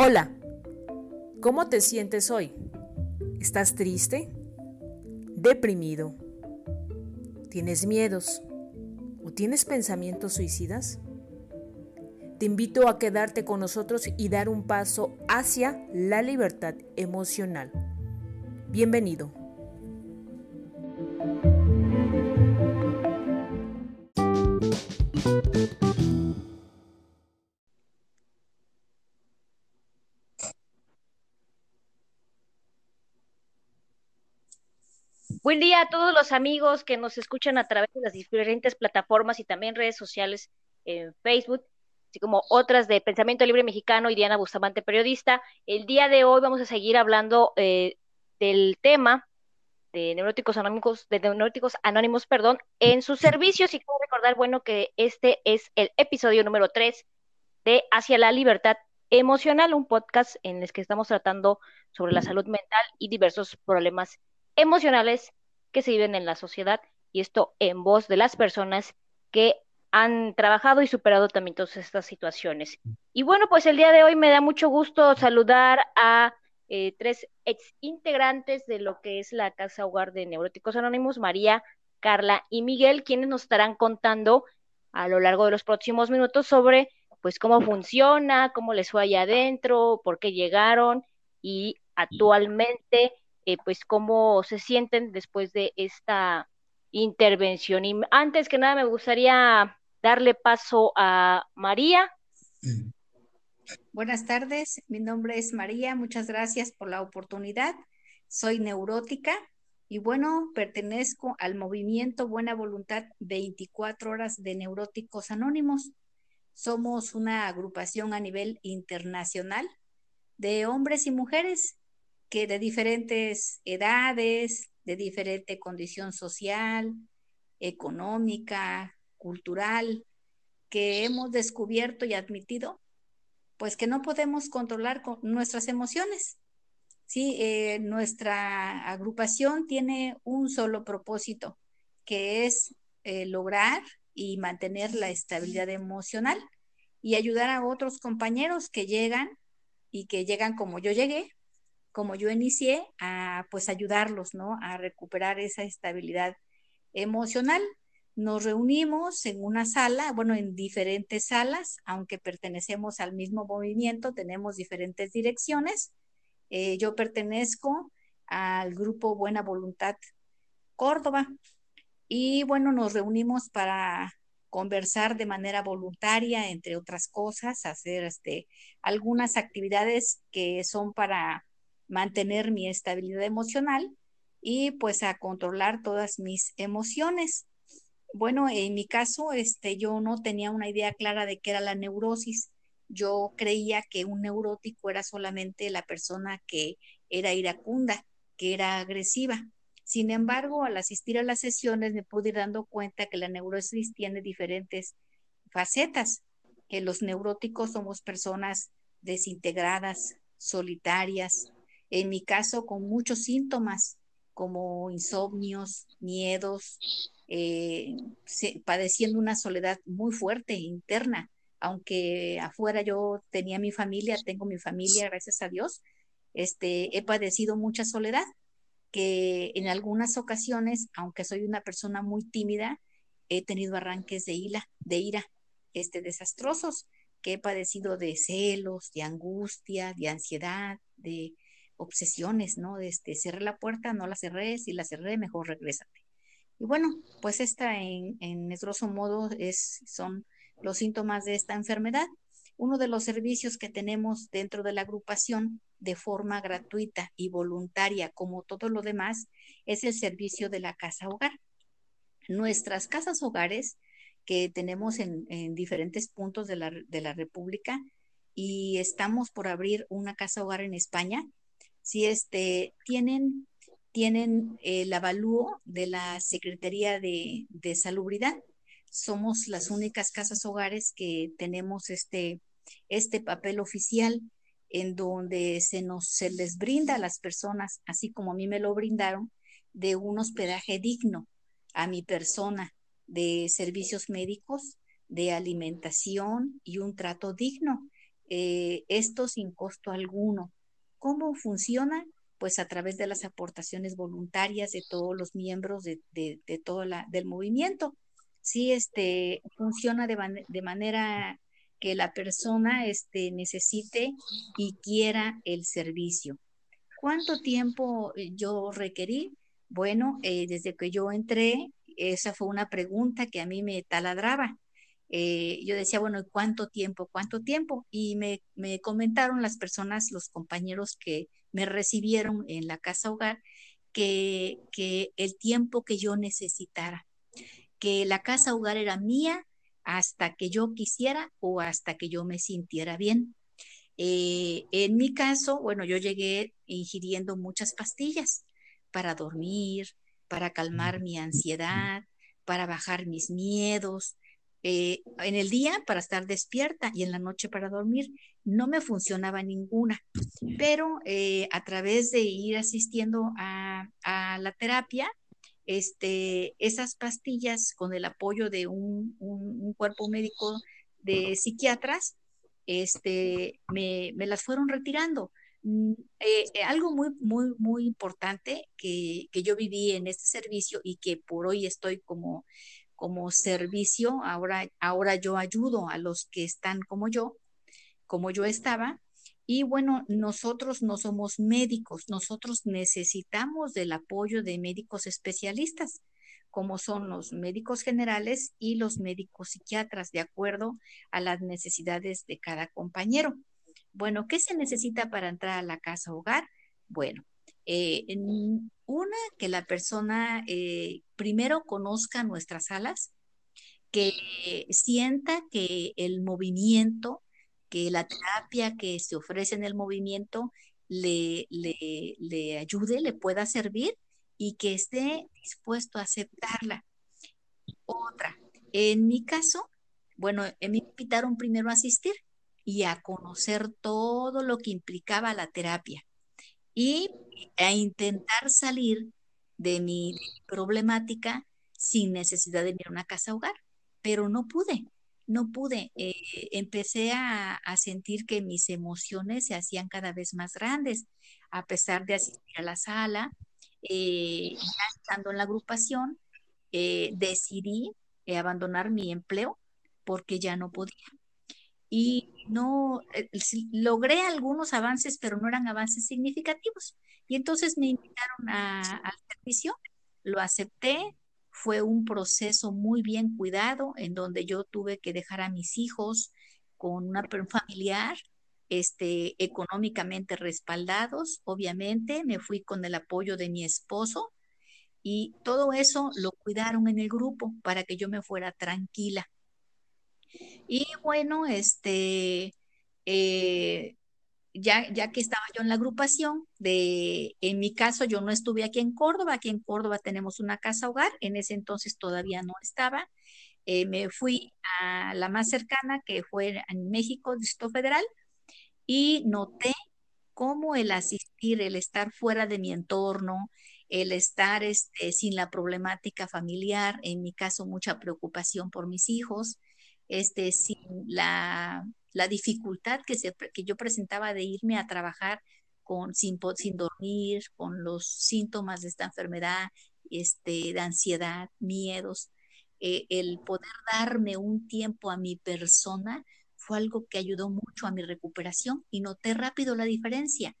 Hola, ¿cómo te sientes hoy? ¿Estás triste? ¿Deprimido? ¿Tienes miedos? ¿O tienes pensamientos suicidas? Te invito a quedarte con nosotros y dar un paso hacia la libertad emocional. Bienvenido. Buen día a todos los amigos que nos escuchan a través de las diferentes plataformas y también redes sociales en Facebook, así como otras de Pensamiento Libre Mexicano y Diana Bustamante, periodista. El día de hoy vamos a seguir hablando eh, del tema de neuróticos anónimos, de neuróticos anónimos, perdón, en sus servicios. Y quiero recordar, bueno, que este es el episodio número 3 de Hacia la Libertad Emocional, un podcast en el que estamos tratando sobre la salud mental y diversos problemas emocionales que se viven en la sociedad y esto en voz de las personas que han trabajado y superado también todas estas situaciones. Y bueno, pues el día de hoy me da mucho gusto saludar a eh, tres ex integrantes de lo que es la Casa Hogar de Neuróticos Anónimos, María, Carla y Miguel, quienes nos estarán contando a lo largo de los próximos minutos sobre pues cómo funciona, cómo les fue allá adentro, por qué llegaron y actualmente eh, pues cómo se sienten después de esta intervención. Y antes que nada me gustaría darle paso a María. Buenas tardes, mi nombre es María, muchas gracias por la oportunidad. Soy neurótica y bueno, pertenezco al movimiento Buena Voluntad 24 horas de neuróticos anónimos. Somos una agrupación a nivel internacional de hombres y mujeres que de diferentes edades, de diferente condición social, económica, cultural, que hemos descubierto y admitido, pues que no podemos controlar nuestras emociones. Sí, eh, nuestra agrupación tiene un solo propósito, que es eh, lograr y mantener la estabilidad emocional y ayudar a otros compañeros que llegan y que llegan como yo llegué, como yo inicié, a pues ayudarlos, ¿no? A recuperar esa estabilidad emocional. Nos reunimos en una sala, bueno, en diferentes salas, aunque pertenecemos al mismo movimiento, tenemos diferentes direcciones. Eh, yo pertenezco al grupo Buena Voluntad Córdoba y bueno, nos reunimos para conversar de manera voluntaria, entre otras cosas, hacer este, algunas actividades que son para mantener mi estabilidad emocional y pues a controlar todas mis emociones. Bueno, en mi caso, este, yo no tenía una idea clara de qué era la neurosis. Yo creía que un neurótico era solamente la persona que era iracunda, que era agresiva. Sin embargo, al asistir a las sesiones me pude ir dando cuenta que la neurosis tiene diferentes facetas, que los neuróticos somos personas desintegradas, solitarias, en mi caso con muchos síntomas como insomnios, miedos, eh, padeciendo una soledad muy fuerte interna, aunque afuera yo tenía mi familia, tengo mi familia, gracias a Dios, este, he padecido mucha soledad, que en algunas ocasiones, aunque soy una persona muy tímida, he tenido arranques de ira, de ira, este, desastrosos, que he padecido de celos, de angustia, de ansiedad, de obsesiones, ¿no? Este, cerré la puerta, no la cerré, si la cerré, mejor regrésate. Y bueno, pues esta en, en grosso modo es, son los síntomas de esta enfermedad. Uno de los servicios que tenemos dentro de la agrupación de forma gratuita y voluntaria, como todo lo demás, es el servicio de la casa hogar. Nuestras casas hogares que tenemos en, en diferentes puntos de la, de la República y estamos por abrir una casa hogar en España, si este, tienen, tienen el avalúo de la Secretaría de, Salubridad. Somos las únicas casas hogares que tenemos este, este papel oficial en donde se nos se les brinda a las personas, así como a mí me lo brindaron, de un hospedaje digno a mi persona, de servicios médicos, de alimentación y un trato digno eh, esto sin costo alguno. ¿Cómo funciona? Pues a través de las aportaciones voluntarias de todos los miembros de, todo la, del movimiento. Sí, este, funciona de, de manera que la persona este, necesite y quiera el servicio. ¿Cuánto tiempo eh, yo requerí? Bueno, eh, desde que yo entré, esa fue una pregunta que a mí me taladraba. Eh, yo decía, bueno, ¿cuánto tiempo? ¿Cuánto tiempo? Y me, me, comentaron las personas, los compañeros que me recibieron en la casa hogar, que, que el tiempo que yo necesitara, que la casa hogar era mía hasta que yo quisiera o hasta que yo me sintiera bien. Eh, en mi caso, bueno, yo llegué ingiriendo muchas pastillas para dormir, para calmar mi ansiedad, para bajar mis miedos, eh, en el día para estar despierta y en la noche para dormir. No me funcionaba ninguna, pero eh, a través de ir asistiendo a, la terapia, este, esas pastillas con el apoyo de un, cuerpo médico de psiquiatras, este, me, las fueron retirando. Mm, eh, algo muy, muy, muy importante que, que, yo viví en este servicio y que por hoy estoy como como servicio, ahora, ahora yo ayudo a los que están como yo, como yo estaba. Y bueno, nosotros no somos médicos, nosotros necesitamos del apoyo de médicos especialistas, como son los médicos generales y los médicos psiquiatras, de acuerdo a las necesidades de cada compañero. Bueno, ¿qué se necesita para entrar a la casa hogar? Bueno, eh, una, que la persona eh, primero conozca nuestras salas, que sienta que el movimiento, que la terapia que se ofrece en el movimiento le, le, ayude, le pueda servir y que esté dispuesto a aceptarla. Otra, en mi caso, bueno, me invitaron primero a asistir y a conocer todo lo que implicaba la terapia y a intentar salir de mi, problemática sin necesidad de ir a una casa hogar, pero no pude, no pude. Eh, empecé a, sentir que mis emociones se hacían cada vez más grandes, a pesar de asistir a la sala, eh, ya estando en la agrupación, eh, decidí abandonar mi empleo porque ya no podía y no eh, logré algunos avances, pero no eran avances significativos. Y entonces me invitaron al servicio, lo acepté, fue un proceso muy bien cuidado en donde yo tuve que dejar a mis hijos con una familiar, este, económicamente respaldados, obviamente, me fui con el apoyo de mi esposo y todo eso lo cuidaron en el grupo para que yo me fuera tranquila. Y bueno, este, eh, ya, ya que estaba yo en la agrupación, de, en mi caso yo no estuve aquí en Córdoba, aquí en Córdoba tenemos una casa hogar, en ese entonces todavía no estaba. Eh, me fui a la más cercana, que fue en México, Distrito Federal, y noté cómo el asistir, el estar fuera de mi entorno, el estar este, sin la problemática familiar, en mi caso mucha preocupación por mis hijos, este, sin la, dificultad que, se, que yo presentaba de irme a trabajar con, sin, sin dormir, con los síntomas de esta enfermedad, este, de ansiedad, miedos, eh, el poder darme un tiempo a mi persona fue algo que ayudó mucho a mi recuperación y noté rápido la diferencia.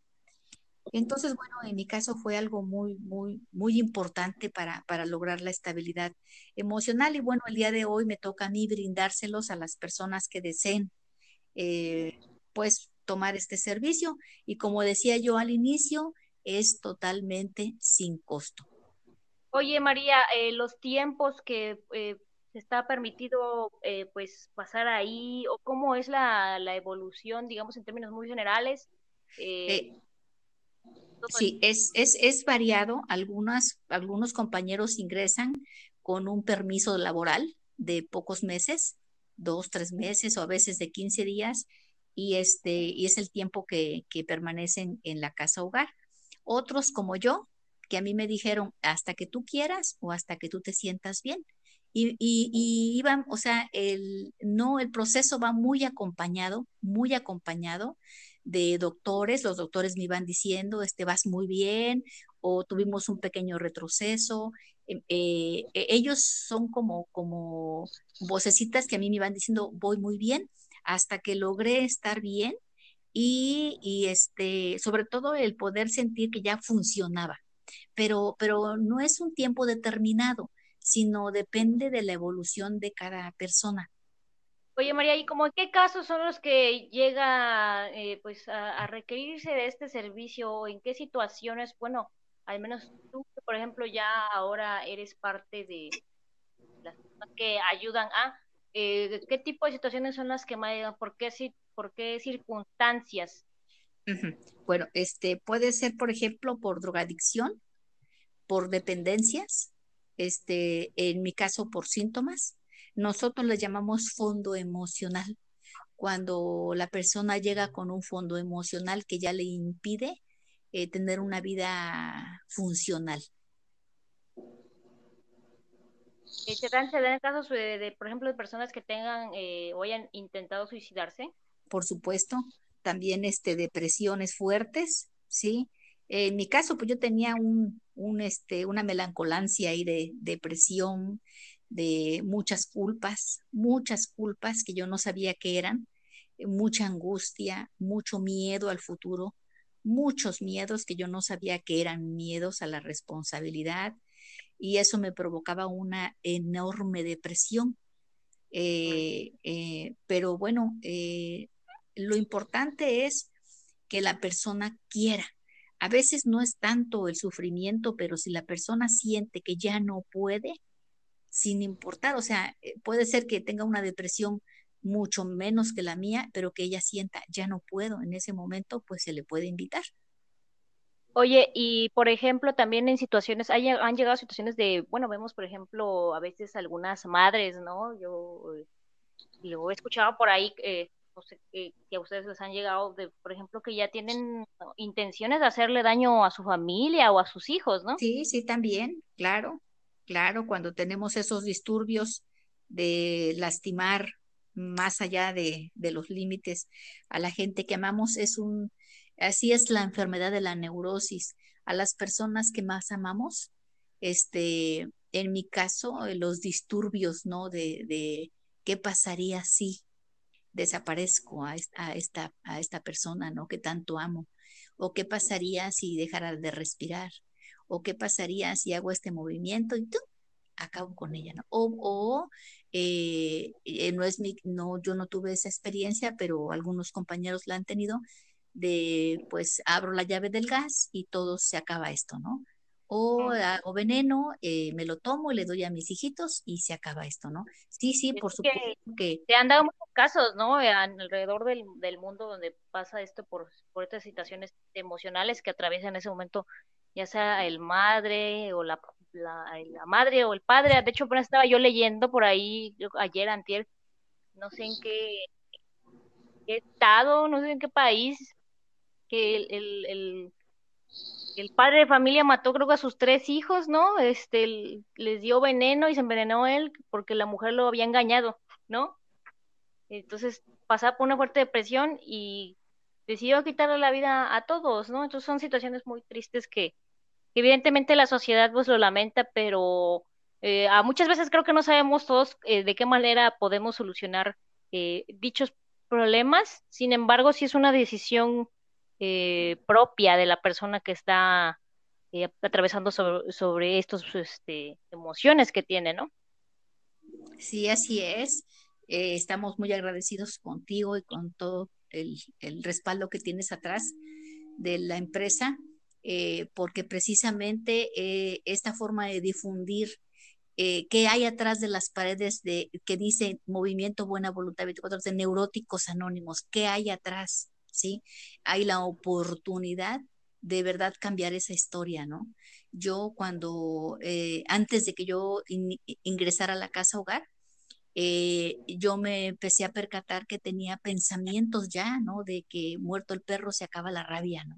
Entonces, bueno, en mi caso fue algo muy, muy, muy importante para, para lograr la estabilidad emocional. Y bueno, el día de hoy me toca a mí brindárselos a las personas que deseen, eh, pues, tomar este servicio. Y como decía yo al inicio, es totalmente sin costo. Oye, María, eh, los tiempos que eh, se está permitido pues pasar ahí, o cómo es la, la, evolución, digamos, en términos muy generales. Sí, es, es, es variado. Algunas, algunos compañeros ingresan con un permiso laboral de pocos meses, dos, tres meses o a veces de 15 días, y, este, y es el tiempo que, que permanecen en la casa hogar. Otros como yo, que a mí me dijeron hasta que tú quieras o hasta que tú te sientas bien. y, y, iban, o sea, el, no, el proceso va muy acompañado, muy acompañado de doctores, los doctores me iban diciendo, este, vas muy bien, o tuvimos un pequeño retroceso. Eh, eh, e, ellos son como, como vocecitas que a mí me iban diciendo, voy muy bien, hasta que logré estar bien y, y este, sobre todo el poder sentir que ya funcionaba. Pero, pero no es un tiempo determinado sino depende de la evolución de cada persona. Oye María, ¿y cómo en qué casos son los que llega eh, pues a, requerirse de este servicio o en qué situaciones, bueno, al menos tú, por ejemplo, ya ahora eres parte de las que ayudan a, eh, ¿qué tipo de situaciones son las que más ¿Por qué, por qué circunstancias? Bueno, este puede ser, por ejemplo, por drogadicción, por dependencias, este, en mi caso por síntomas. Nosotros le llamamos fondo emocional. Cuando la persona llega con un fondo emocional que ya le impide eh, tener una vida funcional. ¿Se dan, se casos de, por ejemplo, de personas que tengan eh, o hayan intentado suicidarse? Por supuesto, también este, depresiones fuertes, ¿sí? En mi caso, pues yo tenía un, un, este, una melancolancia y de depresión, de muchas culpas, muchas culpas que yo no sabía qué eran, mucha angustia, mucho miedo al futuro, muchos miedos que yo no sabía que eran miedos a la responsabilidad y eso me provocaba una enorme depresión. Eh, eh, pero bueno, eh, lo importante es que la persona quiera, a veces no es tanto el sufrimiento, pero si la persona siente que ya no puede, sin importar, o sea, eh, puede ser que tenga una depresión mucho menos que la mía, pero que ella sienta, ya no puedo, en ese momento, pues se le puede invitar. Oye, y por ejemplo, también en situaciones, han llegado situaciones de, bueno, vemos, por ejemplo, a veces algunas madres, ¿no? Yo eh, lo he escuchado por ahí, eh, que, a ustedes les han llegado, de, por ejemplo, que ya tienen intenciones de hacerle daño a su familia o a sus hijos, ¿no? Sí, sí, también, claro, claro, cuando tenemos esos disturbios de lastimar más allá de, los límites a la gente que amamos, es un, así es la enfermedad de la neurosis. A las personas que más amamos, este, en mi caso, los disturbios, ¿no? De, qué pasaría si, desaparezco a esta, a esta, persona, ¿no? Que tanto amo. O qué pasaría si dejara de respirar. O qué pasaría si hago este movimiento y tú acabo con ella, ¿no? O, eh, eh, no es mi, no, yo no tuve esa experiencia, pero algunos compañeros la han tenido de, pues, abro la llave del gas y todo se acaba esto, ¿no? o, o veneno, eh, me lo tomo y le doy a mis hijitos y se acaba esto, ¿no? Sí, sí, por supuesto que... Se han dado muchos casos, ¿no? Alrededor del, del mundo donde pasa esto por, por estas situaciones emocionales que atraviesan en ese momento, ya sea el madre o la, la, la madre o el padre. De hecho, estaba yo leyendo por ahí ayer, antier, no sé en qué, qué estado, no sé en qué país, que el, el el padre de familia mató creo que a sus tres hijos, ¿no? Este, les dio veneno y se envenenó él porque la mujer lo había engañado, ¿no? Entonces pasaba por una fuerte depresión y decidió quitarle la vida a todos, ¿no? Entonces son situaciones muy tristes que, evidentemente la sociedad pues lo lamenta, pero eh, a muchas veces creo que no sabemos todos eh, de qué manera podemos solucionar eh, dichos problemas. Sin embargo, si es una decisión propia de la persona que está atravesando sobre, sobre estas este, emociones que tiene, ¿no? Sí, así es. Estamos muy agradecidos contigo y con todo el, respaldo que tienes atrás de la empresa, porque precisamente esta forma de difundir qué hay atrás de las paredes de que dice Movimiento Buena Voluntad 24 de Neuróticos Anónimos, qué hay atrás ¿sí? Hay la oportunidad de verdad cambiar esa historia, ¿no? Yo cuando, eh, antes de que yo ingresara a la casa hogar, eh, yo me empecé a percatar que tenía pensamientos ya, ¿no? De que muerto el perro se acaba la rabia, ¿no?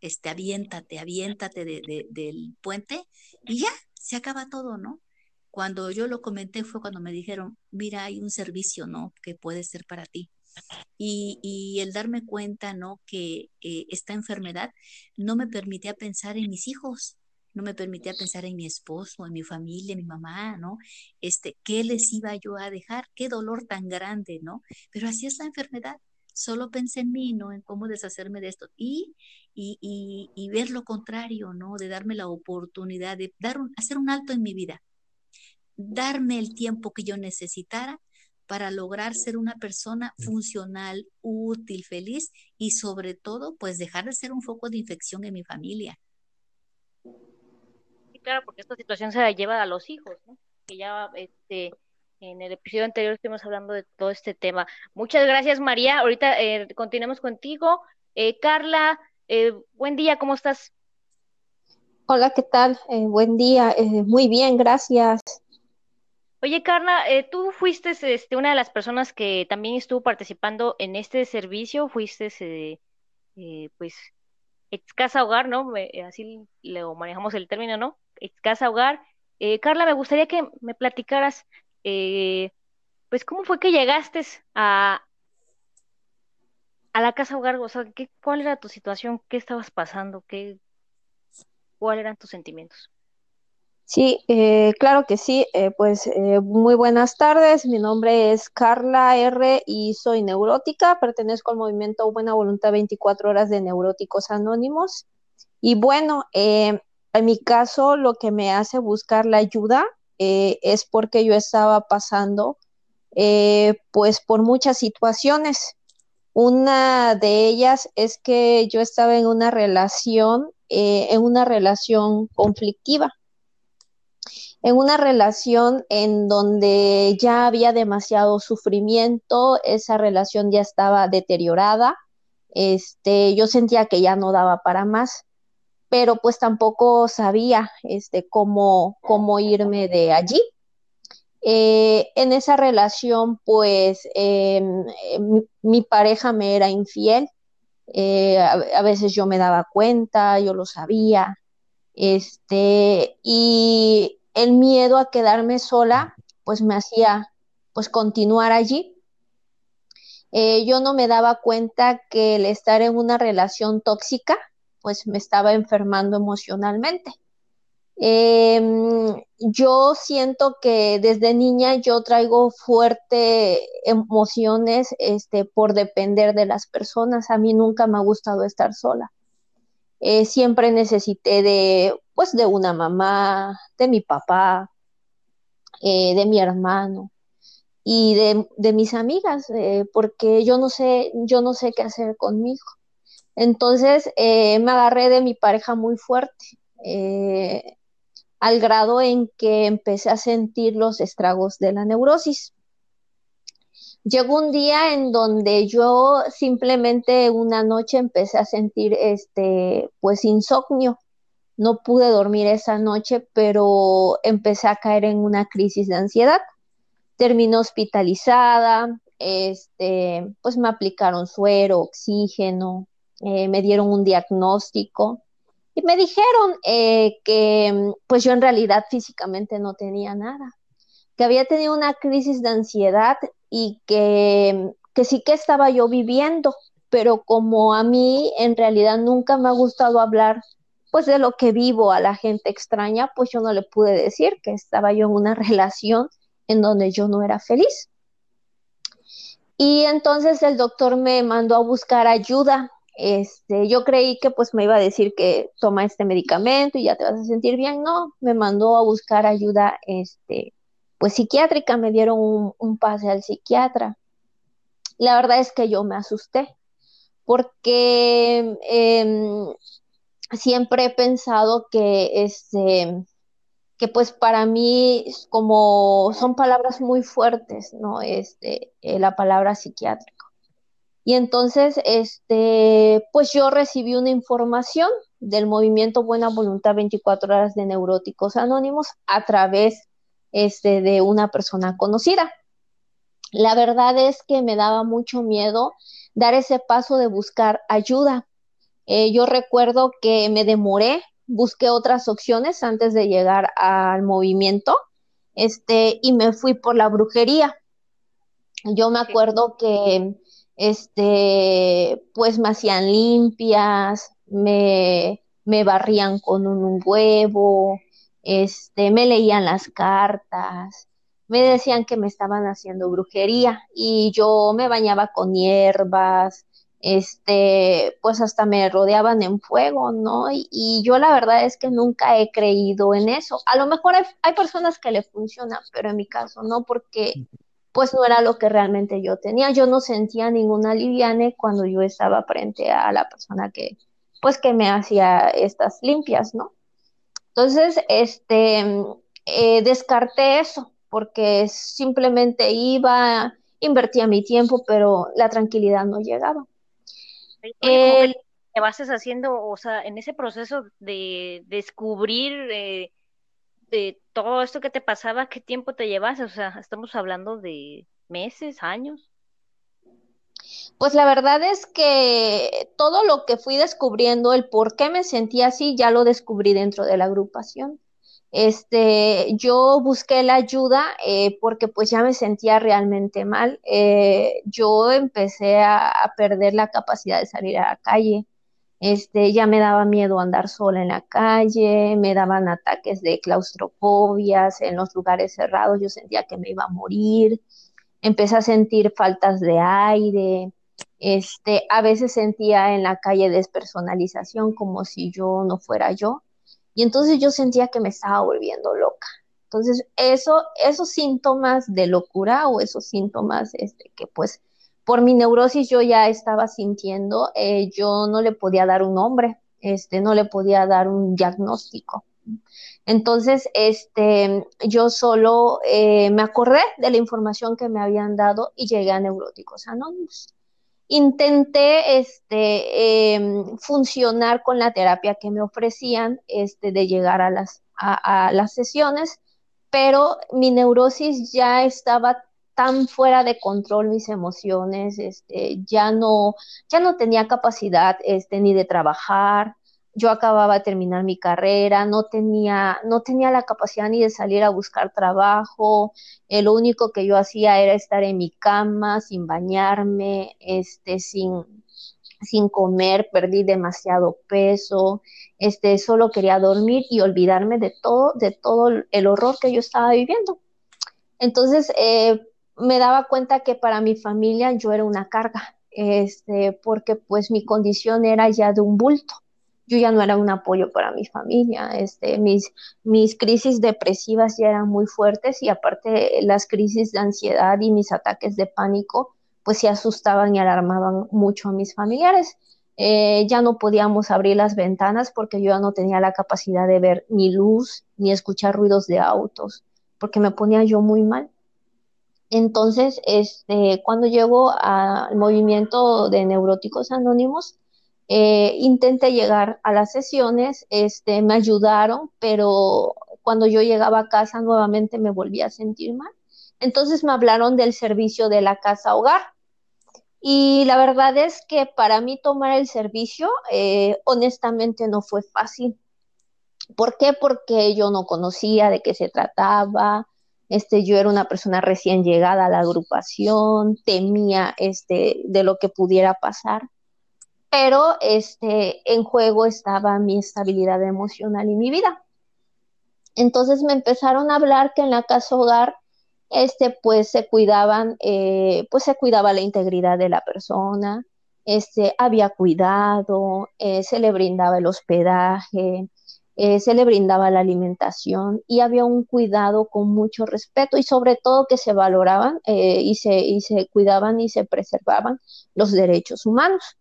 Este, aviéntate, aviéntate del puente y ya, se acaba todo, ¿no? Cuando yo lo comenté fue cuando me dijeron, mira, hay un servicio, ¿no? Que puede ser para ti. Y, el darme cuenta, ¿no? Que eh, esta enfermedad no me permitía pensar en mis hijos, no me permitía pensar en mi esposo, en mi familia, en mi mamá, ¿no? Este, ¿qué les iba yo a dejar? Qué dolor tan grande, ¿no? Pero así es la enfermedad. Solo pensé en mí, ¿no? En cómo deshacerme de esto. Y, y, y, ver lo contrario, ¿no? De darme la oportunidad de dar hacer un alto en mi vida. Darme el tiempo que yo necesitara para lograr ser una persona funcional, útil, feliz y sobre todo, pues dejar de ser un foco de infección en mi familia claro, porque esta situación se la lleva a los hijos, ¿no? Que ya este, en el episodio anterior estuvimos hablando de todo este tema. Muchas gracias, María. Ahorita eh, continuamos contigo. Eh, Carla, eh, buen día, ¿cómo estás? Hola, ¿qué tal? Eh, buen día, muy bien, gracias. Oye, Carla, tú fuiste este, una de las personas que también estuvo participando en este servicio, fuiste, pues, ex casa hogar, ¿no? así lo manejamos el término, ¿no? casa hogar. Eh, Carla, me gustaría que me platicaras, eh, pues, cómo fue que llegaste a, a la casa hogar, o sea, ¿qué, ¿cuál era tu situación? ¿Qué estabas pasando? ¿Qué, ¿Cuáles eran tus sentimientos? Sí, eh, claro que sí. pues muy buenas tardes. Mi nombre es Carla R y soy neurótica. Pertenezco al movimiento Buena Voluntad 24 Horas de Neuróticos Anónimos. Y bueno, eh, en mi caso, lo que me hace buscar la ayuda eh, es porque yo estaba pasando eh, pues por muchas situaciones. Una de ellas es que yo estaba en una relación, eh, en una relación conflictiva, en una relación en donde ya había demasiado sufrimiento, esa relación ya estaba deteriorada, este, yo sentía que ya no daba para más pero pues tampoco sabía este, cómo, cómo irme de allí. Eh, en esa relación, pues em, mi, pareja me era infiel, eh, a, veces yo me daba cuenta, yo lo sabía, este, y el miedo a quedarme sola, pues me hacía pues continuar allí. Eh, yo no me daba cuenta que el estar en una relación tóxica, pues me estaba enfermando emocionalmente. Em, yo siento que desde niña yo traigo fuertes emociones este, por depender de las personas. A mí nunca me ha gustado estar sola. Eh, siempre necesité de, pues, de una mamá, de mi papá, eh, de mi hermano y de, mis amigas, eh, porque yo no sé, yo no sé qué hacer conmigo. Entonces eh, me agarré de mi pareja muy fuerte, eh, al grado en que empecé a sentir los estragos de la neurosis. Llegó un día en donde yo simplemente una noche empecé a sentir este pues insomnio. No pude dormir esa noche, pero empecé a caer en una crisis de ansiedad. Terminé hospitalizada, este, pues me aplicaron suero, oxígeno, eh, me dieron un diagnóstico y me dijeron eh, que pues yo en realidad físicamente no tenía nada, que había tenido una crisis de ansiedad y que, que sí que estaba yo viviendo, pero como a mí en realidad nunca me ha gustado hablar pues de lo que vivo a la gente extraña, pues yo no le pude decir que estaba yo en una relación en donde yo no era feliz. Y entonces el doctor me mandó a buscar ayuda este, yo creí que pues me iba a decir que toma este medicamento y ya te vas a sentir bien. No, me mandó a buscar ayuda, este, pues psiquiátrica, me dieron un, pase al psiquiatra. La verdad es que yo me asusté porque em, siempre he pensado que este que pues para mí como son palabras muy fuertes, ¿no? Este, eh, la palabra psiquiátrica. Y entonces, este, pues yo recibí una información del movimiento Buena Voluntad 24 Horas de Neuróticos Anónimos a través este, de una persona conocida. La verdad es que me daba mucho miedo dar ese paso de buscar ayuda. Eh, yo recuerdo que me demoré, busqué otras opciones antes de llegar al movimiento este, y me fui por la brujería. Yo me acuerdo que, este, pues me hacían limpias, me, me barrían con un huevo, este, me leían las cartas, me decían que me estaban haciendo brujería y yo me bañaba con hierbas, este, pues hasta me rodeaban en fuego, ¿no? Y, yo la verdad es que nunca he creído en eso. A lo mejor hay, hay, personas que le funcionan, pero en mi caso no, porque pues no era lo que realmente yo tenía. Yo no sentía ninguna liviane cuando yo estaba frente a la persona que, pues que me hacía estas limpias, ¿no? Entonces, este, eh, descarté eso porque simplemente iba, invertía mi tiempo, pero la tranquilidad no llegaba. ¿Qué te vas haciendo, o sea, en ese proceso de descubrir eh, de todo esto que te pasaba, qué tiempo te llevas? O sea, estamos hablando de meses, años. Pues la verdad es que todo lo que fui descubriendo, el por qué me sentía así, ya lo descubrí dentro de la agrupación. Este, yo busqué la ayuda eh, porque pues ya me sentía realmente mal. Eh, yo empecé a, perder la capacidad de salir a la calle. Este, ya me daba miedo andar sola en la calle, me daban ataques de claustrofobias en los lugares cerrados, yo sentía que me iba a morir empecé a sentir faltas de aire, este, a veces sentía en la calle despersonalización como si yo no fuera yo, y entonces yo sentía que me estaba volviendo loca. Entonces, eso, esos síntomas de locura o esos síntomas este, que pues por mi neurosis yo ya estaba sintiendo, eh, yo no le podía dar un nombre, este, no le podía dar un diagnóstico. Entonces, este, yo solo eh, me acordé de la información que me habían dado y llegué a Neuróticos Anónimos. Intenté este, em, funcionar con la terapia que me ofrecían este, de llegar a las, a, las sesiones, pero mi neurosis ya estaba tan fuera de control mis emociones, este, ya no, ya no tenía capacidad este, ni de trabajar, yo acababa de terminar mi carrera, no tenía, no tenía la capacidad ni de salir a buscar trabajo, eh, lo único que yo hacía era estar en mi cama sin bañarme, este, sin, sin comer, perdí demasiado peso, este, solo quería dormir y olvidarme de todo, de todo el horror que yo estaba viviendo. Entonces, eh, me daba cuenta que para mi familia yo era una carga, este, porque pues mi condición era ya de un bulto yo ya no era un apoyo para mi familia, este, mis, mis crisis depresivas ya eran muy fuertes y aparte las crisis de ansiedad y mis ataques de pánico, pues se asustaban y alarmaban mucho a mis familiares. Eh, ya no podíamos abrir las ventanas porque yo ya no tenía la capacidad de ver ni luz ni escuchar ruidos de autos, porque me ponía yo muy mal. Entonces, este, cuando llego al movimiento de neuróticos anónimos, eh, intenté llegar a las sesiones, este, me ayudaron, pero cuando yo llegaba a casa nuevamente me volví a sentir mal. Entonces me hablaron del servicio de la casa hogar. Y la verdad es que para mí tomar el servicio, eh, honestamente, no fue fácil. ¿Por qué? Porque yo no conocía de qué se trataba. Este, yo era una persona recién llegada a la agrupación, temía este, de lo que pudiera pasar pero este, en juego estaba mi estabilidad emocional y mi vida. Entonces me empezaron a hablar que en la casa hogar, este, pues se cuidaban, eh, pues se cuidaba la integridad de la persona, este, había cuidado, eh, se le brindaba el hospedaje, eh, se le brindaba la alimentación y había un cuidado con mucho respeto y sobre todo que se valoraban y, se, y se cuidaban y se preservaban los derechos humanos.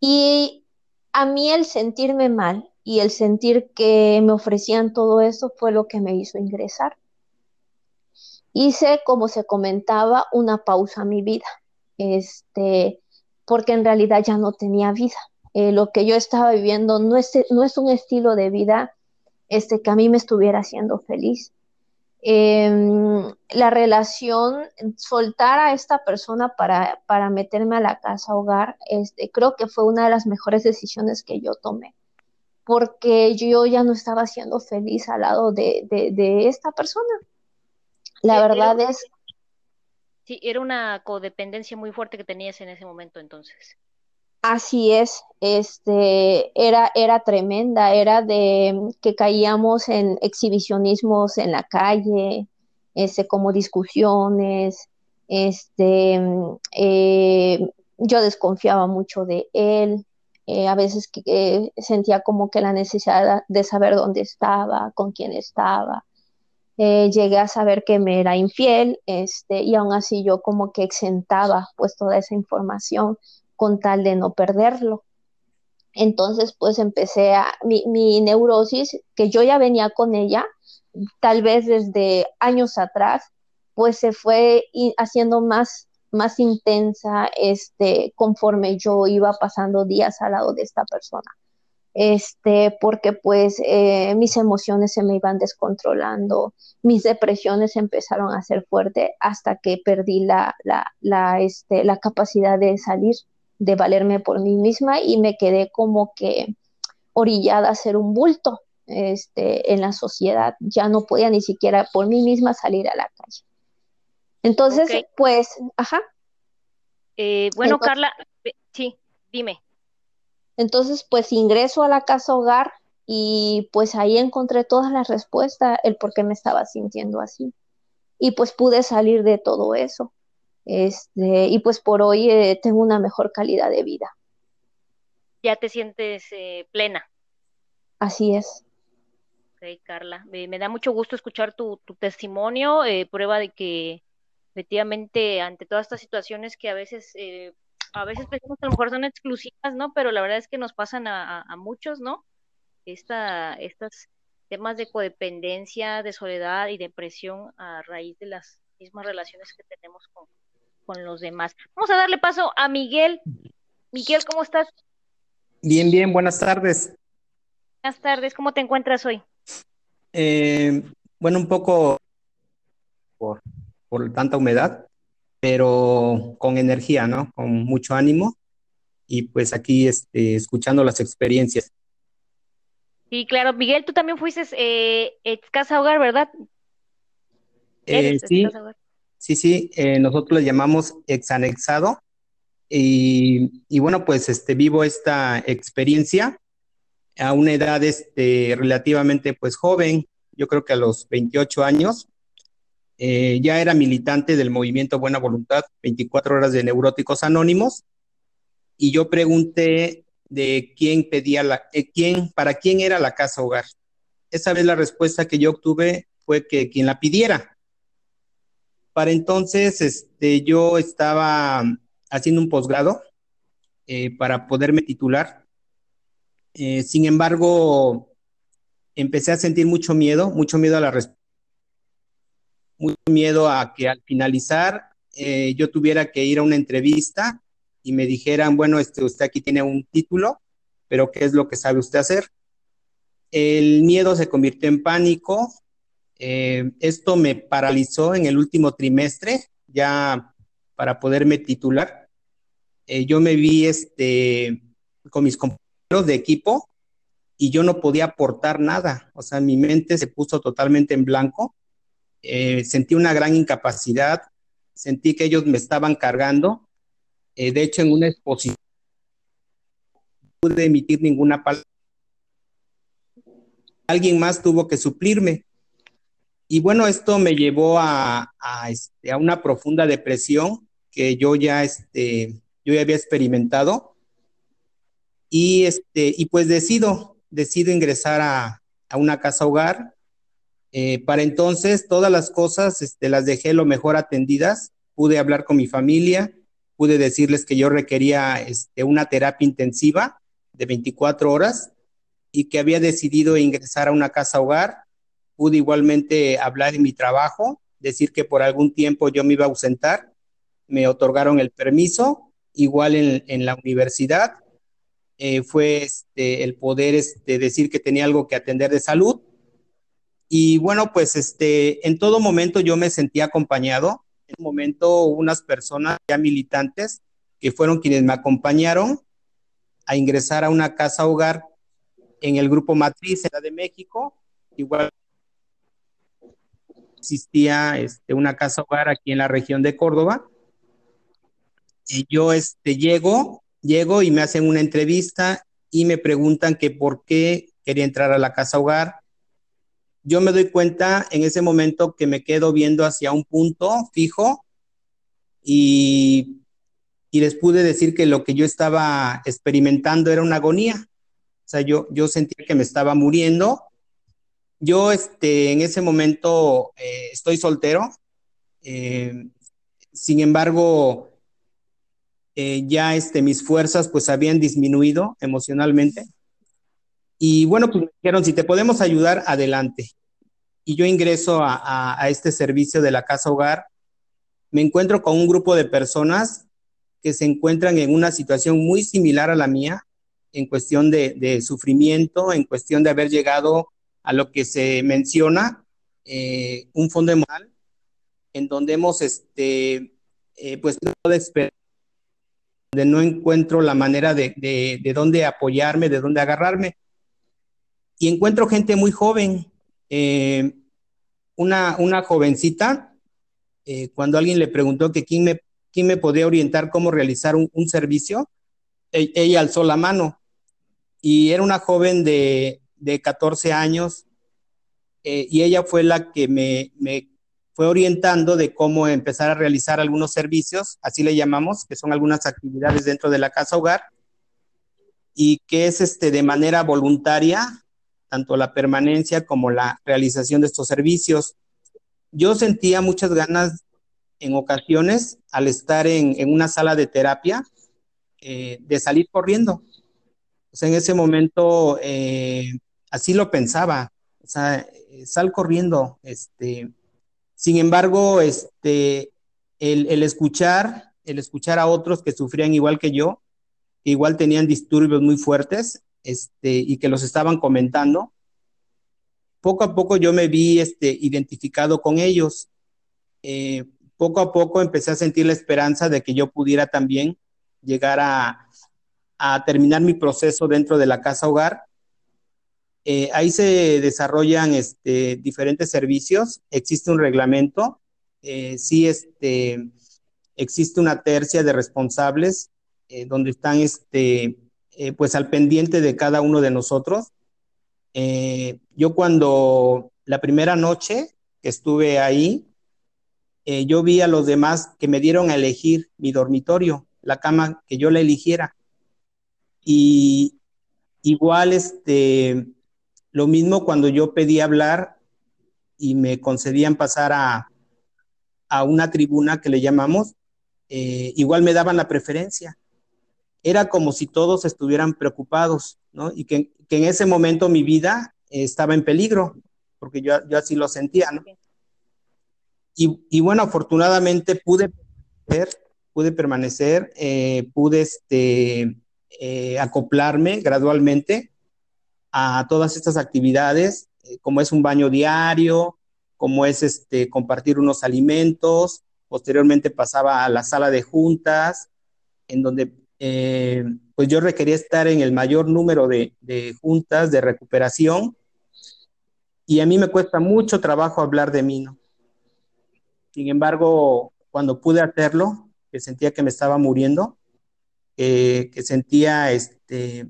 Y a mí el sentirme mal y el sentir que me ofrecían todo eso fue lo que me hizo ingresar. Hice, como se comentaba, una pausa a mi vida, este, porque en realidad ya no tenía vida. Eh, lo que yo estaba viviendo no es, no es un estilo de vida este, que a mí me estuviera haciendo feliz. Em, la relación, soltar a esta persona para, para meterme a la casa hogar, este, creo que fue una de las mejores decisiones que yo tomé, porque yo ya no estaba siendo feliz al lado de, de, esta persona. La verdad es... Sí, era una codependencia muy fuerte que tenías en ese momento entonces. Así es, este, era, era tremenda, era de que caíamos en exhibicionismos en la calle, este, como discusiones, este, eh, yo desconfiaba mucho de él, eh, a veces que, sentía como que la necesidad de saber dónde estaba, con quién estaba. Eh, llegué a saber que me era infiel, este, y aún así yo como que exentaba pues toda esa información con tal de no perderlo. Entonces, pues empecé a, mi, mi neurosis, que yo ya venía con ella, tal vez desde años atrás, pues se fue haciendo más, más intensa este, conforme yo iba pasando días al lado de esta persona. Este, porque pues eh, mis emociones se me iban descontrolando, mis depresiones empezaron a ser fuertes hasta que perdí la, la, la, este, la capacidad de salir de valerme por mí misma y me quedé como que orillada a ser un bulto este, en la sociedad. Ya no podía ni siquiera por mí misma salir a la calle. Entonces, pues, ajá. Eh, bueno, Carla, sí, dime. Entonces, pues ingreso a la casa hogar y pues ahí encontré todas las respuestas, el por qué me estaba sintiendo así. Y pues pude salir de todo eso. Este, y pues por hoy eh, tengo una mejor calidad de vida. Ya te sientes eh, plena. Así es. Ok, Carla. me da mucho gusto escuchar tu, testimonio, eh, prueba de que efectivamente ante todas estas situaciones que a veces, a veces pensamos que a lo mejor son exclusivas, ¿no? Pero la verdad es que nos pasan a, muchos, ¿no? Esta, estos temas de codependencia, de soledad y depresión a raíz de las mismas relaciones que tenemos con, con los demás. Vamos a darle paso a Miguel. Miguel, ¿cómo estás? Bien, bien, buenas tardes. Buenas tardes, ¿cómo te encuentras hoy? Eh, bueno, un poco por, por tanta humedad, pero con energía, ¿no? Con mucho ánimo y pues aquí este, escuchando las experiencias. Sí, claro. Miguel, tú también fuiste eh, ex casa hogar, ¿verdad? Eh, sí, Sí, sí, eh, nosotros le llamamos exanexado. Y, y, bueno, pues este, vivo esta experiencia a una edad este, relativamente pues joven, yo creo que a los 28 años. Eh, ya era militante del movimiento Buena Voluntad, 24 horas de neuróticos anónimos, y yo pregunté de quién pedía la, eh, quién, para quién era la casa hogar. Esa vez la respuesta que yo obtuve fue que quien la pidiera. Para entonces, este, yo estaba haciendo un posgrado eh, para poderme titular. Eh, sin embargo, empecé a sentir mucho miedo, mucho miedo a la respuesta, mucho miedo a que al finalizar eh, yo tuviera que ir a una entrevista y me dijeran, bueno, este, usted aquí tiene un título, pero ¿qué es lo que sabe usted hacer? El miedo se convirtió en pánico, eh, esto me paralizó en el último trimestre, ya para poderme titular. Eh, yo me vi este, con mis compañeros de equipo y yo no podía aportar nada. O sea, mi mente se puso totalmente en blanco. Eh, sentí una gran incapacidad, sentí que ellos me estaban cargando. de hecho, en una exposición no pude emitir ninguna palabra. Alguien más tuvo que suplirme y bueno, esto me llevó a, este, a, una profunda depresión que yo ya, este, yo ya había experimentado. Y, este, y pues decido, decido ingresar a, a una casa hogar. Eh, para entonces todas las cosas este, las dejé lo mejor atendidas. Pude hablar con mi familia, pude decirles que yo requería este, una terapia intensiva de 24 horas y que había decidido ingresar a una casa hogar pude igualmente hablar en mi trabajo, decir que por algún tiempo yo me iba a ausentar, me otorgaron el permiso, igual en, la universidad, eh, fue este, el poder este, decir que tenía algo que atender de salud. Y bueno, pues este, en todo momento yo me sentía acompañado. En un momento unas personas ya militantes que fueron quienes me acompañaron a ingresar a una casa hogar en el grupo Matriz en la de México, igual existía este, una casa hogar aquí en la región de Córdoba. Y yo este, llego, llego y me hacen una entrevista y me preguntan que por qué quería entrar a la casa hogar. Yo me doy cuenta en ese momento que me quedo viendo hacia un punto fijo y, y les pude decir que lo que yo estaba experimentando era una agonía. O sea, yo, yo sentía que me estaba muriendo. Yo este, en ese momento eh, estoy soltero. Eh, sin embargo, eh, ya este, mis fuerzas pues habían disminuido emocionalmente. Y bueno, pues me dijeron, si te podemos ayudar, adelante. Y yo ingreso a, este servicio de la casa hogar. Me encuentro con un grupo de personas que se encuentran en una situación muy similar a la mía, en cuestión de sufrimiento, en cuestión de haber llegado a lo que se menciona, eh, un fondo emocional, en donde hemos, este, eh, pues, donde no encuentro la manera de, de, de, dónde apoyarme, de dónde agarrarme. Y encuentro gente muy joven, eh, una, una jovencita, eh, cuando alguien le preguntó que quién me, quién me podía orientar cómo realizar un, un servicio, e, ella alzó la mano y era una joven de, de 14 años eh, y ella fue la que me, me fue orientando de cómo empezar a realizar algunos servicios, así le llamamos, que son algunas actividades dentro de la casa hogar, y que es este, de manera voluntaria, tanto la permanencia como la realización de estos servicios. Yo sentía muchas ganas en ocasiones al estar en, en una sala de terapia eh, de salir corriendo. Sea, en ese momento eh, así lo pensaba, o sea, sal corriendo, este, sin embargo, este, el, escuchar, el escuchar a otros que sufrían igual que yo, que igual tenían disturbios muy fuertes, este, y que los estaban comentando, poco a poco yo me vi identificado con ellos. Eh, poco a poco empecé a sentir la esperanza de que yo pudiera también llegar a terminar mi proceso dentro de la casa hogar eh, ahí se desarrollan este, diferentes servicios, existe un reglamento, eh, sí este, existe una tercia de responsables eh, donde están este, pues al pendiente de cada uno de nosotros. Yo cuando la primera noche que estuve ahí, yo vi a los demás que me dieron a elegir mi dormitorio, la cama que yo la eligiera. Y igual este, lo mismo cuando yo pedí hablar y me concedían pasar a, a una tribuna que le llamamos, eh, igual me daban la preferencia. Era como si todos estuvieran preocupados, ¿no? Y que, que en ese momento mi vida estaba en peligro, porque yo, yo, así lo sentía, ¿no? Y, y bueno, afortunadamente pude permanecer, pude, permanecer, eh, pude este, eh, acoplarme gradualmente a todas estas actividades, eh, como es un baño diario, como es este, compartir unos alimentos. Posteriormente pasaba a la sala de juntas, en donde eh, pues yo requería estar en el mayor número de, de, juntas de recuperación. Y a mí me cuesta mucho trabajo hablar de mí, ¿no? Sin embargo, cuando pude hacerlo, que sentía que me estaba muriendo, eh, que sentía este,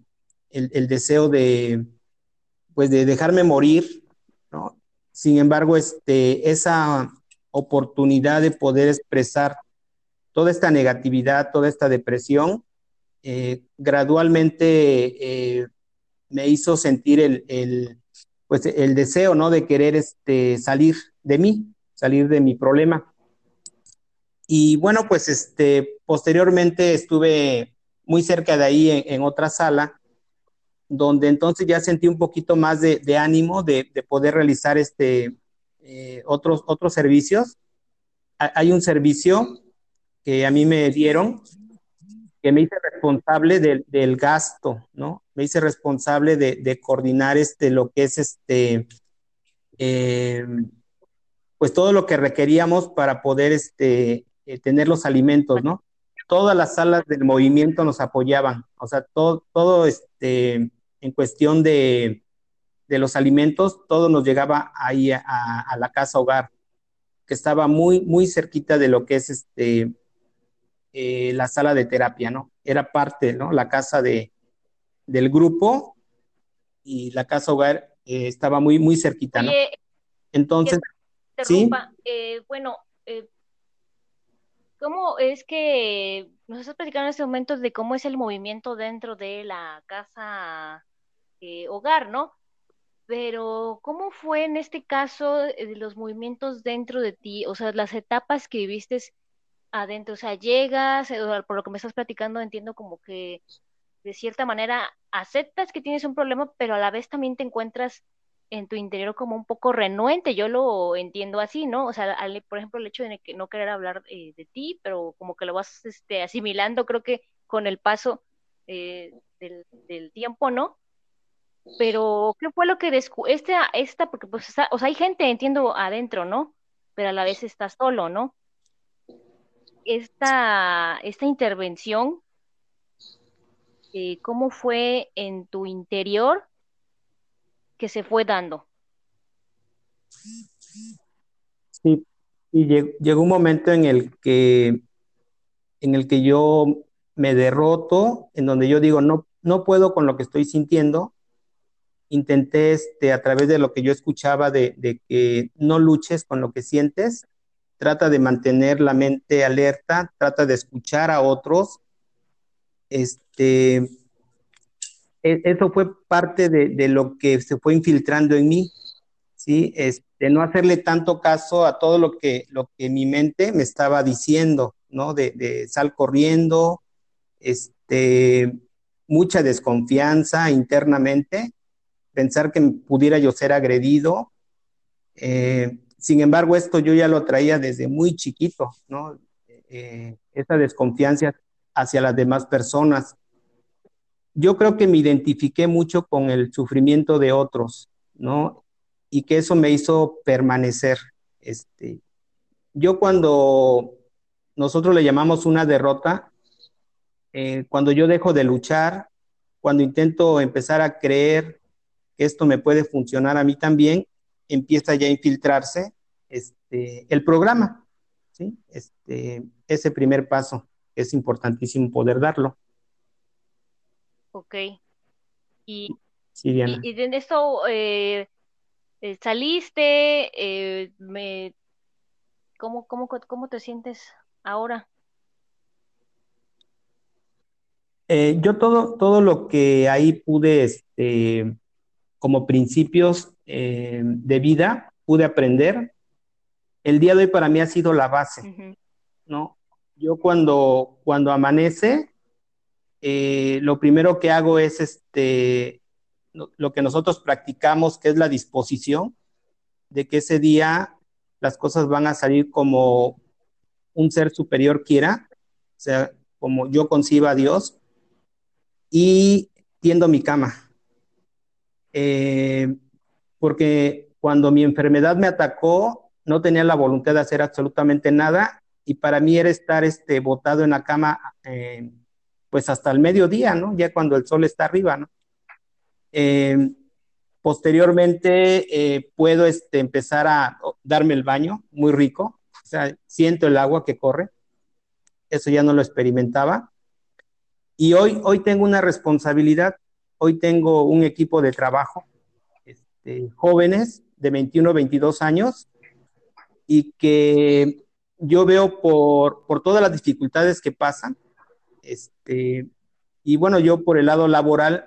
el, el deseo de, pues de dejarme morir, ¿no? Sin embargo, este, esa oportunidad de poder expresar toda esta negatividad, toda esta depresión, eh, gradualmente eh, me hizo sentir el, el, pues el deseo, ¿no? De querer este, salir de mí, salir de mi problema. Y bueno, pues este, posteriormente estuve muy cerca de ahí en, en otra sala donde entonces ya sentí un poquito más de, ánimo de, de, poder realizar este, eh, otros, otros servicios. Hay un servicio que a mí me dieron que me hice responsable del, del gasto, ¿no? Me hice responsable de, de, coordinar este, lo que es este, eh, pues todo lo que requeríamos para poder este, eh, tener los alimentos, ¿no? Todas las salas del movimiento nos apoyaban, o sea, todo, todo este, en cuestión de, de los alimentos, todo nos llegaba ahí a, a, la casa hogar. que estaba muy, muy cerquita de lo que es este, eh, la sala de terapia, ¿no? Era parte, ¿no? La casa de, del grupo y la casa hogar eh, estaba muy, muy cerquita, ¿no? Entonces, ¿sí? Eh, bueno, ¿cómo es que nos estás platicando en este momento de cómo es el movimiento dentro de la casa hogar, ¿no? Pero, ¿cómo fue en este caso de los movimientos dentro de ti? O sea, las etapas que viviste adentro, o sea, llegas, por lo que me estás platicando, entiendo como que de cierta manera aceptas que tienes un problema, pero a la vez también te encuentras en tu interior como un poco renuente, yo lo entiendo así, ¿no? O sea, por ejemplo, el hecho de que no querer hablar eh, de ti, pero como que lo vas este, asimilando, creo que con el paso eh, del tiempo, ¿no? Pero, ¿qué fue lo que descu esta, esta, porque pues, o sea, hay gente, entiendo, adentro, ¿no? Pero a la vez estás solo, ¿no? Esta, esta intervención, eh, ¿cómo fue en tu interior que se fue dando? Sí, y llegó un momento en el que en el que yo me derroto, en donde yo digo, no, no puedo con lo que estoy sintiendo, intenté este, a través de lo que yo escuchaba de, que no luches con lo que sientes, trata de mantener la mente alerta, trata de escuchar a otros. Este, eso fue parte de, lo que se fue infiltrando en mí, ¿sí? Este, no hacerle tanto caso a todo lo que, lo que mi mente me estaba diciendo, ¿no? De, de sal corriendo, este, mucha desconfianza internamente pensar que pudiera yo ser agredido. Eh, sin embargo, esto yo ya lo traía desde muy chiquito, ¿no? Eh, esa desconfianza hacia las demás personas. Yo creo que me identifiqué mucho con el sufrimiento de otros, ¿no? Y que eso me hizo permanecer. Este, yo cuando nosotros le llamamos una derrota, eh, cuando yo dejo de luchar, cuando intento empezar a creer esto me puede funcionar a mí también, empieza ya a infiltrarse este, el programa. Este, ese primer paso es importantísimo poder darlo. Ok. Y, y, en esto eh, eh, saliste, eh, me, ¿cómo, cómo, cómo te sientes ahora? yo todo, todo lo que ahí pude este, como principios eh, de vida pude aprender. El día de hoy para mí ha sido la base, ¿no? Yo cuando, cuando amanece, eh, lo primero que hago es este, lo que nosotros practicamos, que es la disposición de que ese día las cosas van a salir como un ser superior quiera, o sea, como yo conciba a Dios, y tiendo mi cama. Eh, porque cuando mi enfermedad me atacó, no tenía la voluntad de hacer absolutamente nada y para mí era estar este, botado en la cama eh, pues hasta el mediodía, ¿no? Ya cuando el sol está arriba, ¿no? Eh, posteriormente puedo este, empezar a darme el baño, muy rico, o sea, siento el agua que corre, eso ya no lo experimentaba. Y hoy, hoy tengo una responsabilidad Hoy tengo un equipo de trabajo, este, jóvenes de 21, 22 años, y que yo veo por, por todas las dificultades que pasan. Este, y bueno, yo por el lado laboral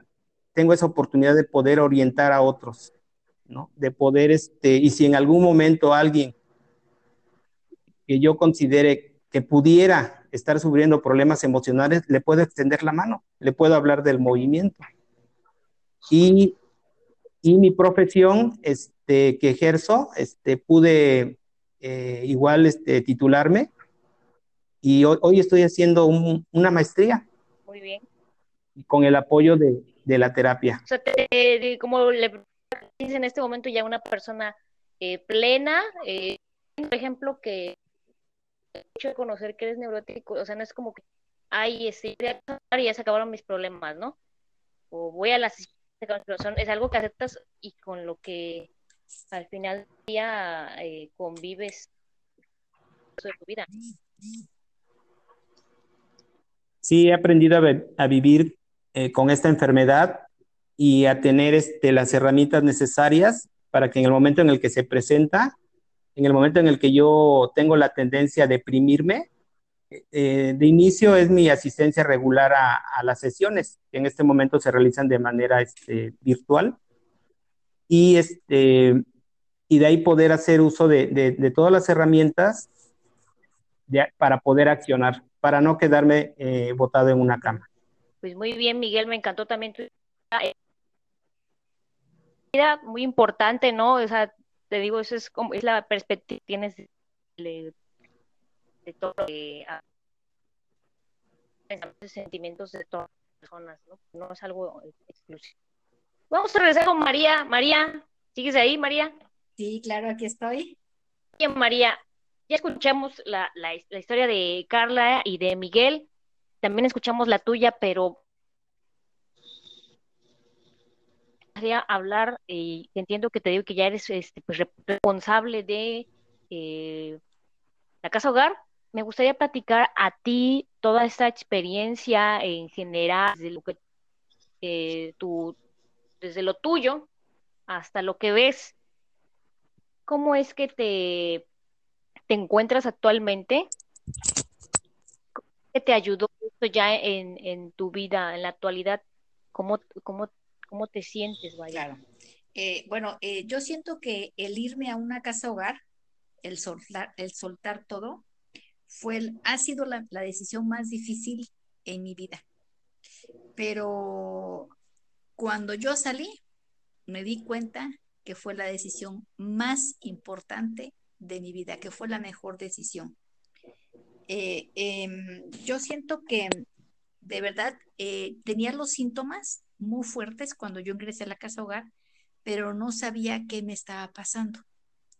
tengo esa oportunidad de poder orientar a otros, ¿no? De poder, este, y si en algún momento alguien que yo considere que pudiera estar sufriendo problemas emocionales, le puedo extender la mano, le puedo hablar del movimiento. Y, y mi profesión este, que ejerzo, este, pude eh, igual este, titularme y hoy, estoy haciendo una maestría. Muy bien. Con el apoyo de, de la terapia. O sea, te, como le dices en este momento ya una persona eh, plena, eh, por ejemplo, que hecho de conocer que eres neurótico, o sea, no es como que, ay, este, ya se acabaron mis problemas, ¿no? O voy a las es algo que aceptas y con lo que al final del día eh, convives de tu vida. Sí, he aprendido a, vivir eh, con esta enfermedad y a tener este, las herramientas necesarias para que en el momento en el que se presenta, en el momento en el que yo tengo la tendencia a deprimirme, eh, de inicio es mi asistencia regular a, las sesiones, que en este momento se realizan de manera este, virtual. Y, este, y de ahí poder hacer uso de, todas las herramientas para poder accionar, para no quedarme eh, botado en una cama. Pues muy bien, Miguel, me encantó también tu muy importante, ¿no? O sea, te digo, eso es como es la perspectiva que tienes de, de todo de, sentimientos de todas las personas, ¿no? No es algo exclusivo. Vamos a regresar con María. María, ¿sigues ahí, María? Sí, claro, aquí estoy. Bien, María, ya escuchamos la, la, historia de Carla y de Miguel, también escuchamos la tuya, pero hablar, y entiendo que te digo que ya eres este, pues, responsable de eh, la casa hogar, me gustaría platicar a ti toda esta experiencia en general, desde lo que eh, desde lo tuyo hasta lo que ves, ¿cómo es que te, te encuentras actualmente? ¿Qué te ayudó esto ya en, tu vida, en la actualidad? ¿Cómo, cómo ¿Cómo te sientes, Claro. Eh, bueno, eh, yo siento que el irme a una casa hogar, el soltar, el soltar todo, fue ha sido la, decisión más difícil en mi vida. Pero cuando yo salí, me di cuenta que fue la decisión más importante de mi vida, que fue la mejor decisión. Eh, em, yo siento que de verdad tenía los síntomas muy fuertes cuando yo ingresé a la casa hogar, pero no sabía qué me estaba pasando.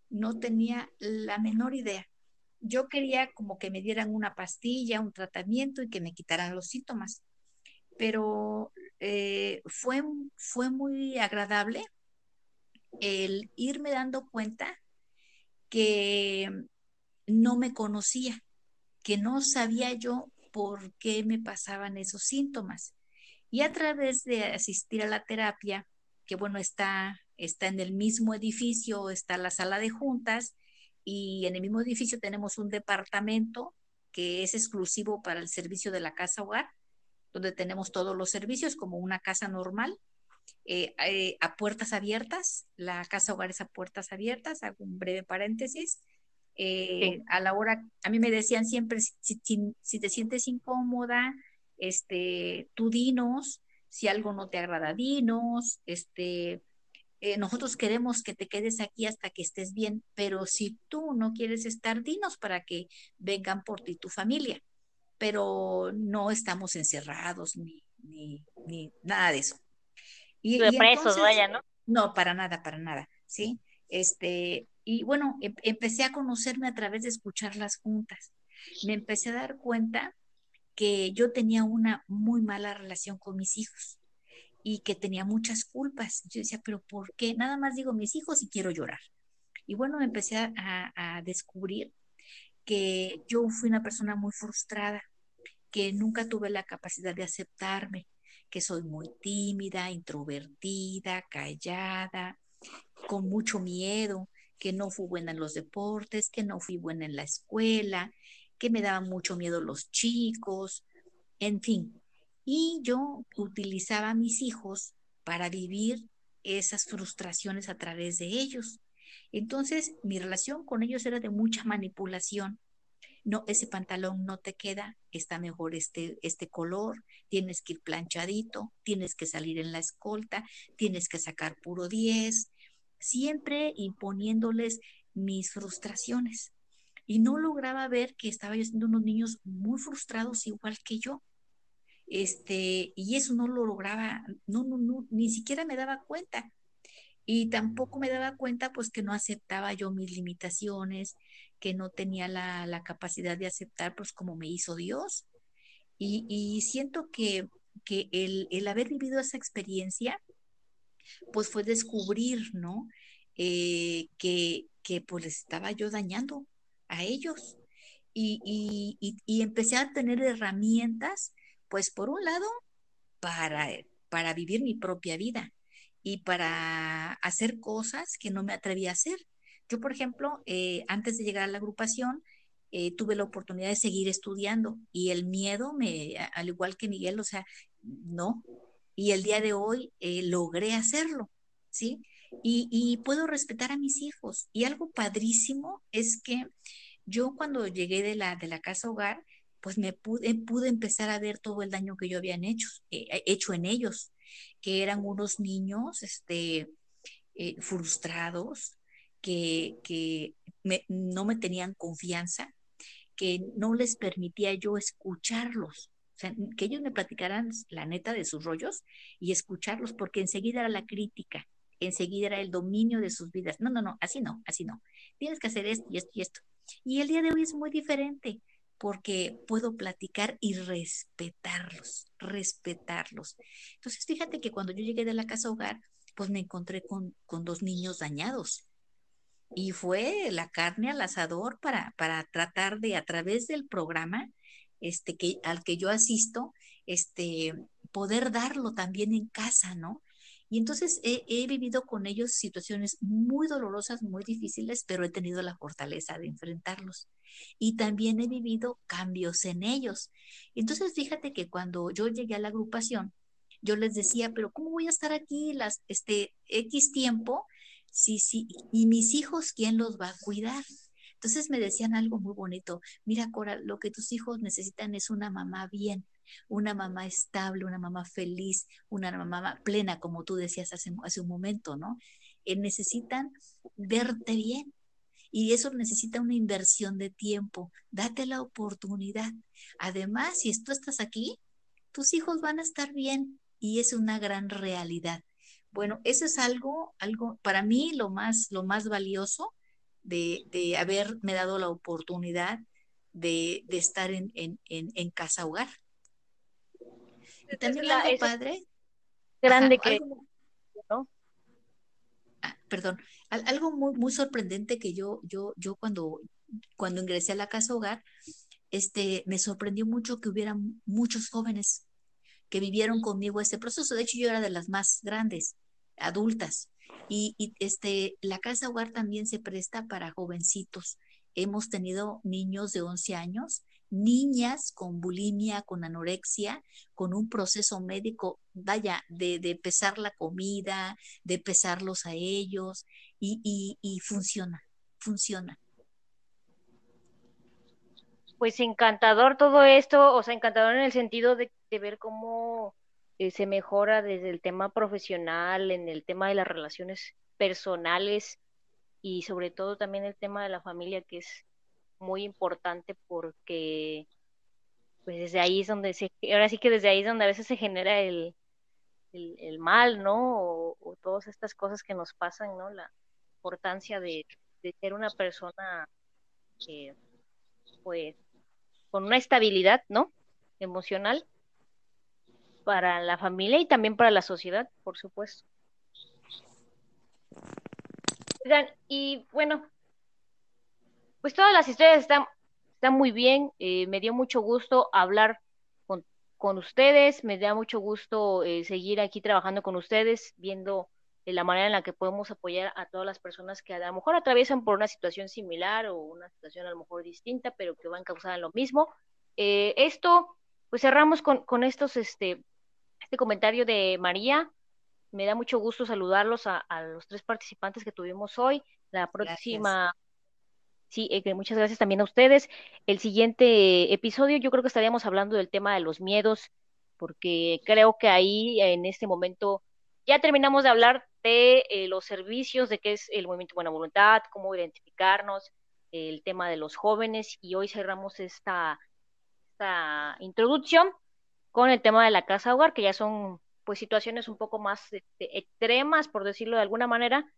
No tenía la menor idea. Yo quería como que me dieran una pastilla, un tratamiento y que me quitaran los síntomas. Pero eh, fue, fue muy agradable el irme dando cuenta que no me conocía, que no sabía yo por qué me pasaban esos síntomas. Y a través de asistir a la terapia, que bueno, está, está en el mismo edificio, está la sala de juntas y en el mismo edificio tenemos un departamento que es exclusivo para el servicio de la casa hogar, donde tenemos todos los servicios como una casa normal, eh, eh, a puertas abiertas, la casa hogar es a puertas abiertas, hago un breve paréntesis. Eh, a la hora, a mí me decían siempre, si, si te sientes incómoda, este, tú dinos, si algo no te agrada, dinos, este, eh, nosotros queremos que te quedes aquí hasta que estés bien, pero si tú no quieres estar, dinos para que vengan por ti tu familia, pero no estamos encerrados ni, ni, ni nada de eso. Y, de presos, vaya, ¿no? No, para nada, para nada, ¿sí? Este, y bueno, em, empecé a conocerme a través de escuchar las juntas. Me empecé a dar cuenta que yo tenía una muy mala relación con mis hijos y que tenía muchas culpas. Yo decía, pero ¿por qué? Nada más digo mis hijos y quiero llorar. Y bueno, empecé a, descubrir que yo fui una persona muy frustrada, que nunca tuve la capacidad de aceptarme, que soy muy tímida, introvertida, callada, con mucho miedo, que no fui buena en los deportes, que no fui buena en la escuela, que me daban mucho miedo los chicos, en fin. Y yo utilizaba a mis hijos para vivir esas frustraciones a través de ellos. Entonces, mi relación con ellos era de mucha manipulación. No, ese pantalón no te queda, está mejor este, este color, tienes que ir planchadito, tienes que salir en la escolta, tienes que sacar puro 10, siempre imponiéndoles mis frustraciones y no lograba ver que estaba yo siendo unos niños muy frustrados igual que yo. Este, y eso no lo lograba, no, no, no, ni siquiera me daba cuenta. Y tampoco me daba cuenta pues que no aceptaba yo mis limitaciones, que no tenía la, capacidad de aceptar pues como me hizo Dios. Y, siento que, que el, el, haber vivido esa experiencia pues fue descubrir, ¿no? Eh, que, que pues estaba yo dañando a ellos. y, y, empecé a tener herramientas, pues por un lado, para, para vivir mi propia vida y para hacer cosas que no me atreví a hacer. Yo, por ejemplo, eh, antes de llegar a la agrupación, eh, tuve la oportunidad de seguir estudiando y el miedo me, al igual que Miguel, o sea, no. Y el día de hoy eh, logré hacerlo, ¿sí? Y, puedo respetar a mis hijos. Y algo padrísimo es que yo cuando llegué de la, de la casa hogar, pues me pude, pude empezar a ver todo el daño que yo había hecho, eh, hecho en ellos, que eran unos niños este, frustrados, que, que no me tenían confianza, que no les permitía yo escucharlos. Que ellos me platicaran la neta de sus rollos y escucharlos, porque enseguida era la crítica, enseguida era el dominio de sus vidas. No, no, no, así no, así no. Tienes que hacer esto y esto y esto. Y el día de hoy es muy diferente porque puedo platicar y respetarlos, respetarlos. Entonces, fíjate que cuando yo llegué de la casa hogar, pues me encontré con, dos niños dañados. Y fue la carne al asador para, para tratar de, a través del programa este, que, al que yo asisto, este, poder darlo también en casa, ¿no? Y entonces he, vivido con ellos situaciones muy dolorosas, muy difíciles, pero he tenido la fortaleza de enfrentarlos. Y también he vivido cambios en ellos. Entonces fíjate que cuando yo llegué a la agrupación, yo les decía, pero ¿cómo voy a estar aquí las, este X tiempo? Sí, sí, y mis hijos, ¿quién los va a cuidar? Entonces me decían algo muy bonito, mira Cora, lo que tus hijos necesitan es una mamá bien, una mamá estable, una mamá feliz, una mamá plena, como tú decías hace, un momento, ¿no? Eh, necesitan verte bien. Y eso necesita una inversión de tiempo. Date la oportunidad. Además, si tú estás aquí, tus hijos van a estar bien y es una gran realidad. Bueno, eso es algo, algo para mí lo más, lo más valioso de, de haberme dado la oportunidad de, de estar en, en, en casa hogar. Y también algo padre. Grande que. ¿no? Ah, perdón, algo muy, muy sorprendente que yo, yo, yo cuando, cuando ingresé a la casa hogar, este, me sorprendió mucho que hubiera muchos jóvenes que vivieron conmigo este proceso. De hecho, yo era de las más grandes, adultas. Y, y, este, la casa hogar también se presta para jovencitos. Hemos tenido niños de 11 años niñas con bulimia, con anorexia, con un proceso médico, vaya, de, pesar la comida, de pesarlos a ellos, y, funciona, funciona. Pues encantador todo esto, o sea, encantador en el sentido de, ver cómo eh, se mejora desde el tema profesional, en el tema de las relaciones personales y sobre todo también el tema de la familia, que es muy importante porque pues desde ahí es donde se, ahora sí que desde ahí es donde a veces se genera el, el, mal, ¿no? O, todas estas cosas que nos pasan, ¿no? La importancia de, ser una persona, eh, pues, con una estabilidad, ¿no? Emocional para la familia y también para la sociedad, por supuesto. Y bueno, pues todas las historias están, están muy bien. Eh, me dio mucho gusto hablar con, ustedes, me da mucho gusto eh, seguir aquí trabajando con ustedes, viendo la manera en la que podemos apoyar a todas las personas que a lo mejor atraviesan por una situación similar o una situación a lo mejor distinta, pero que van causar lo mismo. esto, pues cerramos con, con estos, este, este comentario de María. Me da mucho gusto saludarlos a, los tres participantes que tuvimos hoy. La próxima Sí, eh, muchas gracias también a ustedes. El siguiente episodio yo creo que estaríamos hablando del tema de los miedos, porque creo que ahí en este momento ya terminamos de hablar de eh, los servicios, de qué es el movimiento Buena Voluntad, cómo identificarnos, el tema de los jóvenes y hoy cerramos esta, esta introducción con el tema de la casa hogar, que ya son pues situaciones un poco más este, extremas, por decirlo de alguna manera,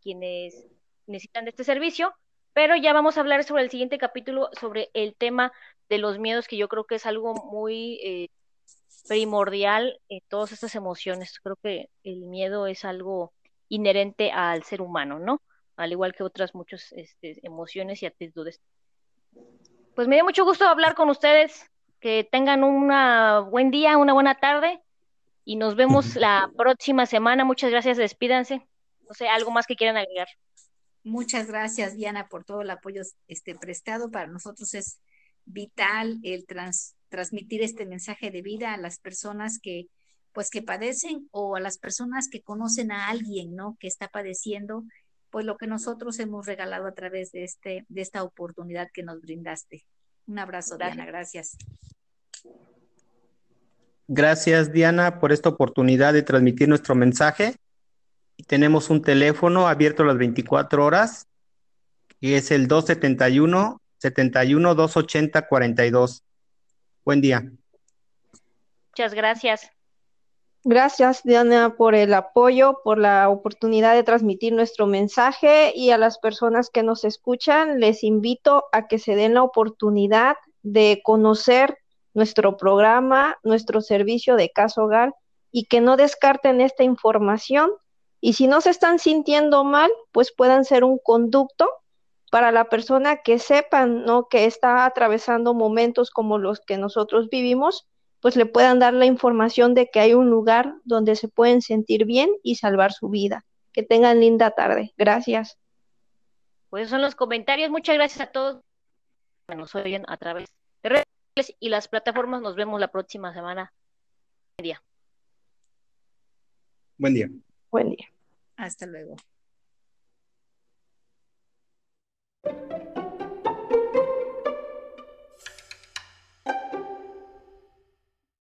quienes necesitan de este servicio pero ya vamos a hablar sobre el siguiente capítulo, sobre el tema de los miedos, que yo creo que es algo muy eh, primordial en todas estas emociones. Creo que el miedo es algo inherente al ser humano, ¿no? Al igual que otras muchas este, emociones y actitudes. pues me dio mucho gusto hablar con ustedes. Que tengan un buen día, una buena tarde y nos vemos la próxima semana. Muchas gracias, despídanse. No sé, algo más que quieran agregar. Muchas gracias, Diana, por todo el apoyo este, prestado. Para nosotros es vital el transmitir este mensaje de vida a las personas que, pues, que padecen o a las personas que conocen a alguien, ¿no? Que está padeciendo pues lo que nosotros hemos regalado a través de, este, de esta oportunidad que nos brindaste. Un abrazo, Diana, gracias. Gracias, Diana, por esta oportunidad de transmitir nuestro mensaje. tenemos un teléfono abierto las 24 horas, y es el 271 71 280 42. Buen día. Muchas gracias. Gracias, Diana, por el apoyo, por la oportunidad de transmitir nuestro mensaje y a las personas que nos escuchan, les invito a que se den la oportunidad de conocer nuestro programa, nuestro servicio de caso hogar y que no descarten esta información y si no se están sintiendo mal, pues puedan ser un conducto para la persona que sepan, ¿no? que está atravesando momentos como los que nosotros vivimos pues le puedan dar la información de que hay un lugar donde se pueden sentir bien y salvar su vida. Que tengan linda tarde. Gracias. Pues son los comentarios. Muchas gracias a todos que nos oyen a través de redes y las plataformas. Nos vemos la próxima semana. Buen día. Buen día. Buen día. Hasta luego. Thank you.